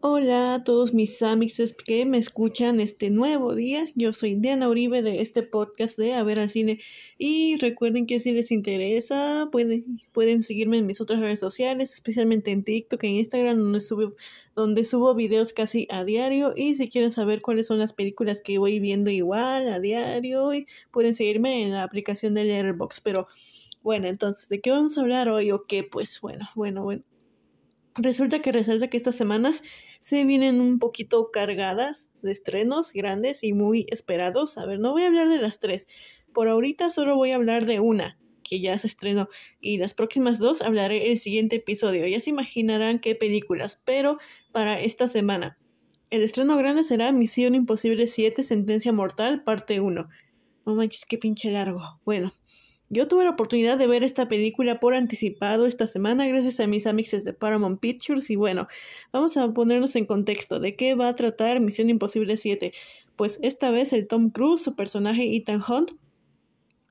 Hola a todos mis amigos que me escuchan este nuevo día. Yo soy Diana Uribe de este podcast de A ver al cine. Y recuerden que si les interesa, pueden, pueden seguirme en mis otras redes sociales, especialmente en TikTok e Instagram, donde subo, donde subo videos casi a diario. Y si quieren saber cuáles son las películas que voy viendo igual a diario, pueden seguirme en la aplicación de Letterboxd. Pero bueno, entonces, ¿de qué vamos a hablar hoy o qué? Pues bueno, bueno, bueno. Resulta que resalta que estas semanas se vienen un poquito cargadas de estrenos grandes y muy esperados. A ver, no voy a hablar de las tres. Por ahorita solo voy a hablar de una que ya se estrenó y las próximas dos hablaré el siguiente episodio. Ya se imaginarán qué películas, pero para esta semana. El estreno grande será Misión Imposible 7 Sentencia Mortal, parte 1. No manches, qué pinche largo. Bueno, yo tuve la oportunidad de ver esta película por anticipado esta semana gracias a mis amigos de Paramount Pictures y bueno, vamos a ponernos en contexto de qué va a tratar Misión Imposible 7. Pues esta vez el Tom Cruise, su personaje Ethan Hunt,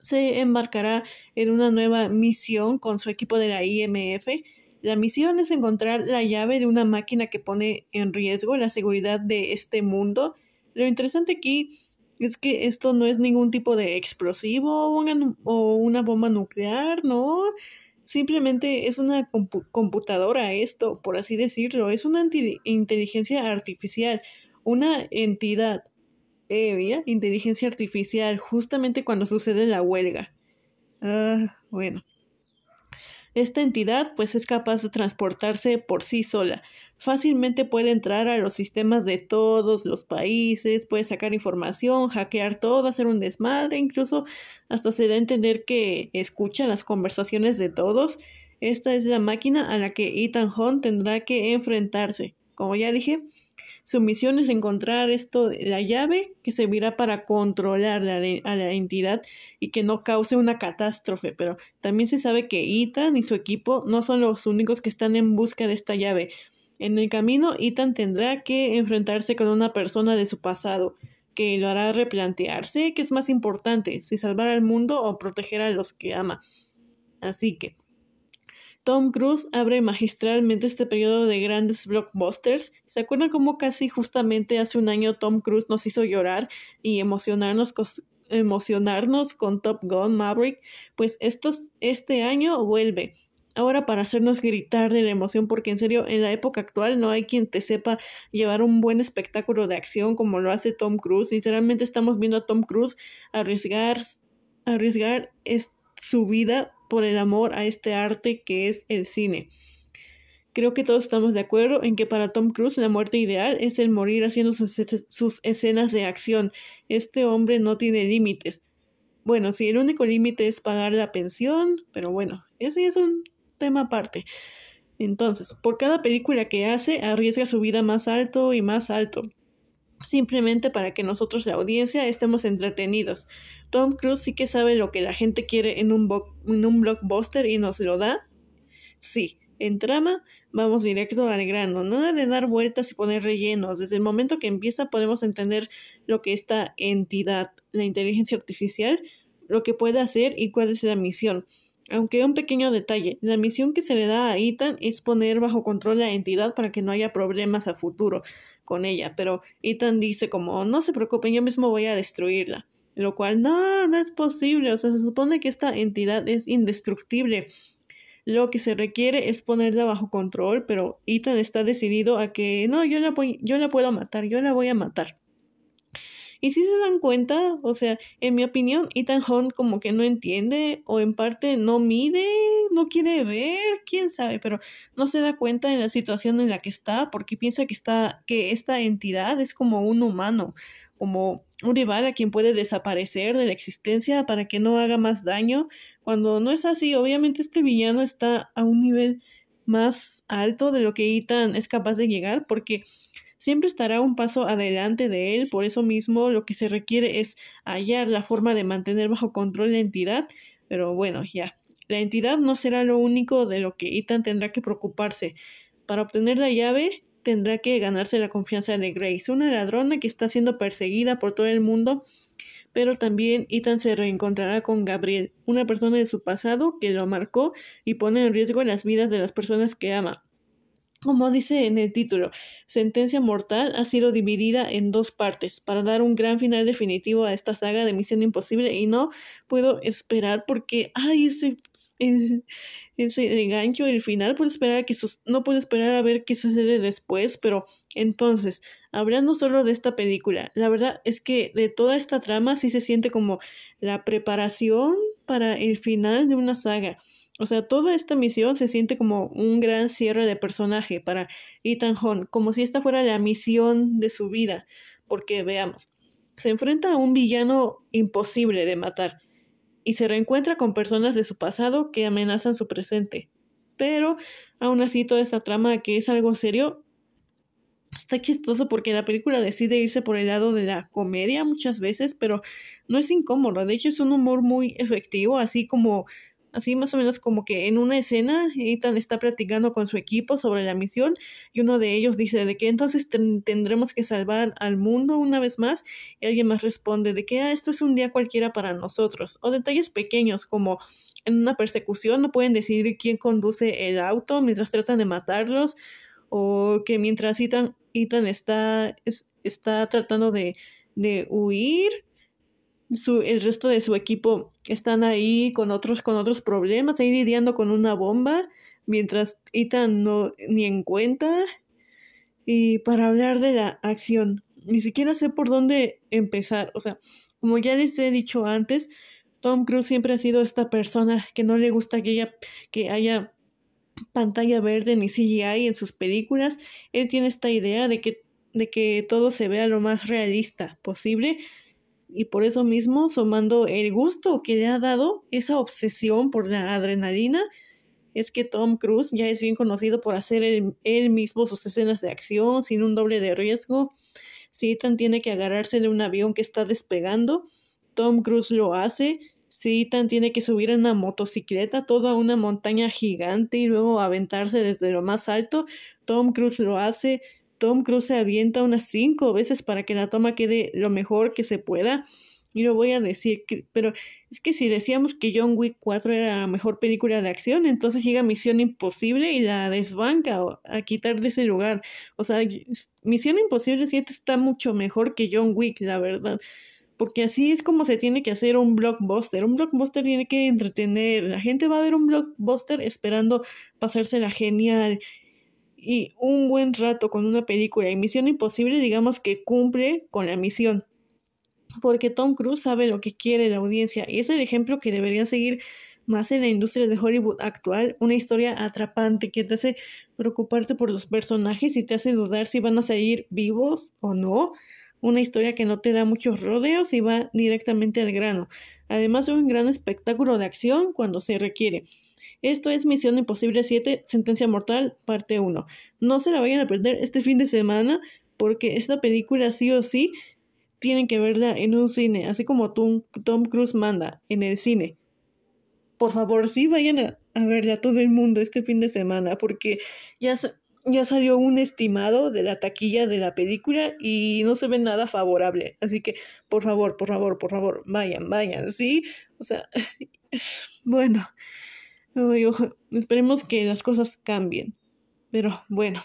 se embarcará en una nueva misión con su equipo de la IMF. La misión es encontrar la llave de una máquina que pone en riesgo la seguridad de este mundo. Lo interesante aquí es que esto no es ningún tipo de explosivo o una, bomba nuclear, ¿no? Simplemente es una computadora esto, por así decirlo. Es una inteligencia artificial, una entidad. Eh, inteligencia artificial, justamente cuando sucede la huelga. Ah, bueno. Esta entidad pues es capaz de transportarse por sí sola. Fácilmente puede entrar a los sistemas de todos los países, puede sacar información, hackear todo, hacer un desmadre, incluso hasta se da a entender que escucha las conversaciones de todos. Esta es la máquina a la que Ethan Hunt tendrá que enfrentarse. Como ya dije, su misión es encontrar esto, la llave que servirá para controlar a la entidad y que no cause una catástrofe. Pero también se sabe que Ethan y su equipo no son los únicos que están en busca de esta llave. En el camino, Ethan tendrá que enfrentarse con una persona de su pasado, que lo hará replantearse qué es más importante, si salvar al mundo o proteger a los que ama. Así que, Tom Cruise abre magistralmente este periodo de grandes blockbusters. ¿Se acuerdan cómo casi justamente hace un año Tom Cruise nos hizo llorar y emocionarnos con, emocionarnos con Top Gun Maverick? Pues este año vuelve. Ahora para hacernos gritar de la emoción, porque en serio, en la época actual no hay quien te sepa llevar un buen espectáculo de acción como lo hace Tom Cruise. Literalmente estamos viendo a Tom Cruise arriesgar su vida por el amor a este arte que es el cine. Creo que todos estamos de acuerdo en que para Tom Cruise la muerte ideal es el morir haciendo sus, escenas de acción. Este hombre no tiene límites. Bueno, sí, el único límite es pagar la pensión, pero bueno, ese es un tema aparte. Entonces, por cada película que hace, arriesga su vida más alto y más alto simplemente para que nosotros, la audiencia, estemos entretenidos. Tom Cruise sí que sabe lo que la gente quiere en un, en un blockbuster y nos lo da. Sí, en trama vamos directo al grano, nada de dar vueltas y poner rellenos. Desde el momento que empieza podemos entender lo que esta entidad, la inteligencia artificial, lo que puede hacer y cuál es la misión. Aunque un pequeño detalle, la misión que se le da a Ethan es poner bajo control la entidad para que no haya problemas a futuro con ella, pero Ethan dice como, no se preocupen, yo mismo voy a destruirla. Lo cual, no, no es posible, o sea, se supone que esta entidad es indestructible. Lo que se requiere es ponerla bajo control, pero Ethan está decidido a que, no, yo la, yo la puedo matar, yo la voy a matar. Y si se dan cuenta, o sea, en mi opinión, Ethan Hunt como que no entiende o en parte no mide, no quiere ver, quién sabe, pero no se da cuenta en la situación en la que está porque piensa que está que esta entidad es como un humano, como un rival a quien puede desaparecer de la existencia para que no haga más daño, cuando no es así, obviamente este villano está a un nivel más alto de lo que Ethan es capaz de llegar porque siempre estará un paso adelante de él, por eso mismo lo que se requiere es hallar la forma de mantener bajo control la entidad, pero bueno, ya. La entidad no será lo único de lo que Ethan tendrá que preocuparse. Para obtener la llave, tendrá que ganarse la confianza de Grace, una ladrona que está siendo perseguida por todo el mundo, pero también Ethan se reencontrará con Gabriel, una persona de su pasado que lo marcó y pone en riesgo las vidas de las personas que ama. Como dice en el título, Sentencia Mortal ha sido dividida en dos partes para dar un gran final definitivo a esta saga de Misión Imposible y no puedo esperar porque, ay, ese ese engancho el final puedo esperar a que no puedo esperar a ver qué sucede después pero entonces hablando solo de esta película la verdad es que de toda esta trama sí se siente como la preparación para el final de una saga o sea, toda esta misión se siente como un gran cierre de personaje para Ethan Hunt, como si esta fuera la misión de su vida, porque veamos, se enfrenta a un villano imposible de matar, y se reencuentra con personas de su pasado que amenazan su presente. Pero aún así toda esta trama que es algo serio está chistoso porque la película decide irse por el lado de la comedia muchas veces, pero no es incómodo, de hecho es un humor muy efectivo, así como Así más o menos como que en una escena Ethan está platicando con su equipo sobre la misión y uno de ellos dice de que entonces tendremos que salvar al mundo una vez más y alguien más responde de que ah, esto es un día cualquiera para nosotros o detalles pequeños como en una persecución no pueden decidir quién conduce el auto mientras tratan de matarlos o que mientras Ethan, Ethan está, está tratando de, de huir su, el resto de su equipo están ahí con otros, con otros problemas, ahí lidiando con una bomba, mientras Ethan no ni en cuenta. Y para hablar de la acción, ni siquiera sé por dónde empezar. O sea, como ya les he dicho antes, Tom Cruise siempre ha sido esta persona que no le gusta que haya, que haya pantalla verde ni CGI en sus películas. Él tiene esta idea de que, de que todo se vea lo más realista posible y por eso mismo, sumando el gusto que le ha dado esa obsesión por la adrenalina, es que Tom Cruise ya es bien conocido por hacer él, mismo sus escenas de acción sin un doble de riesgo. Si tiene que agarrarse de un avión que está despegando, Tom Cruise lo hace. Si tiene que subir en una motocicleta toda una montaña gigante y luego aventarse desde lo más alto, Tom Cruise lo hace. Tom Cruise se avienta unas cinco veces para que la toma quede lo mejor que se pueda. Y lo voy a decir, pero es que si decíamos que John Wick 4 era la mejor película de acción, entonces llega Misión Imposible y la desbanca a quitarle ese lugar. O sea, Misión Imposible 7 está mucho mejor que John Wick, la verdad. Porque así es como se tiene que hacer un blockbuster. Un blockbuster tiene que entretener. La gente va a ver un blockbuster esperando pasársela genial y un buen rato con una película y Misión Imposible digamos que cumple con la misión. Porque Tom Cruise sabe lo que quiere la audiencia y es el ejemplo que debería seguir más en la industria de Hollywood actual, una historia atrapante que te hace preocuparte por los personajes y te hace dudar si van a salir vivos o no, una historia que no te da muchos rodeos y va directamente al grano, además de un gran espectáculo de acción cuando se requiere. Esto es Misión Imposible 7, Sentencia Mortal, parte 1. No se la vayan a perder este fin de semana porque esta película sí o sí tienen que verla en un cine, así como Tom, Tom Cruise manda en el cine. Por favor, sí vayan a, verla todo el mundo este fin de semana porque ya, ya salió un estimado de la taquilla de la película y no se ve nada favorable. Así que, por favor, por favor, por favor, vayan, vayan, ¿sí? O sea, bueno esperemos que las cosas cambien. Pero bueno.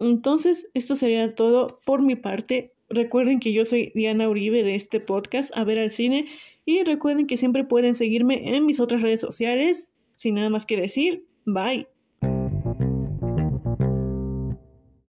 Entonces, esto sería todo por mi parte. Recuerden que yo soy Diana Uribe de este podcast, A ver al cine. Y recuerden que siempre pueden seguirme en mis otras redes sociales. Sin nada más que decir, bye.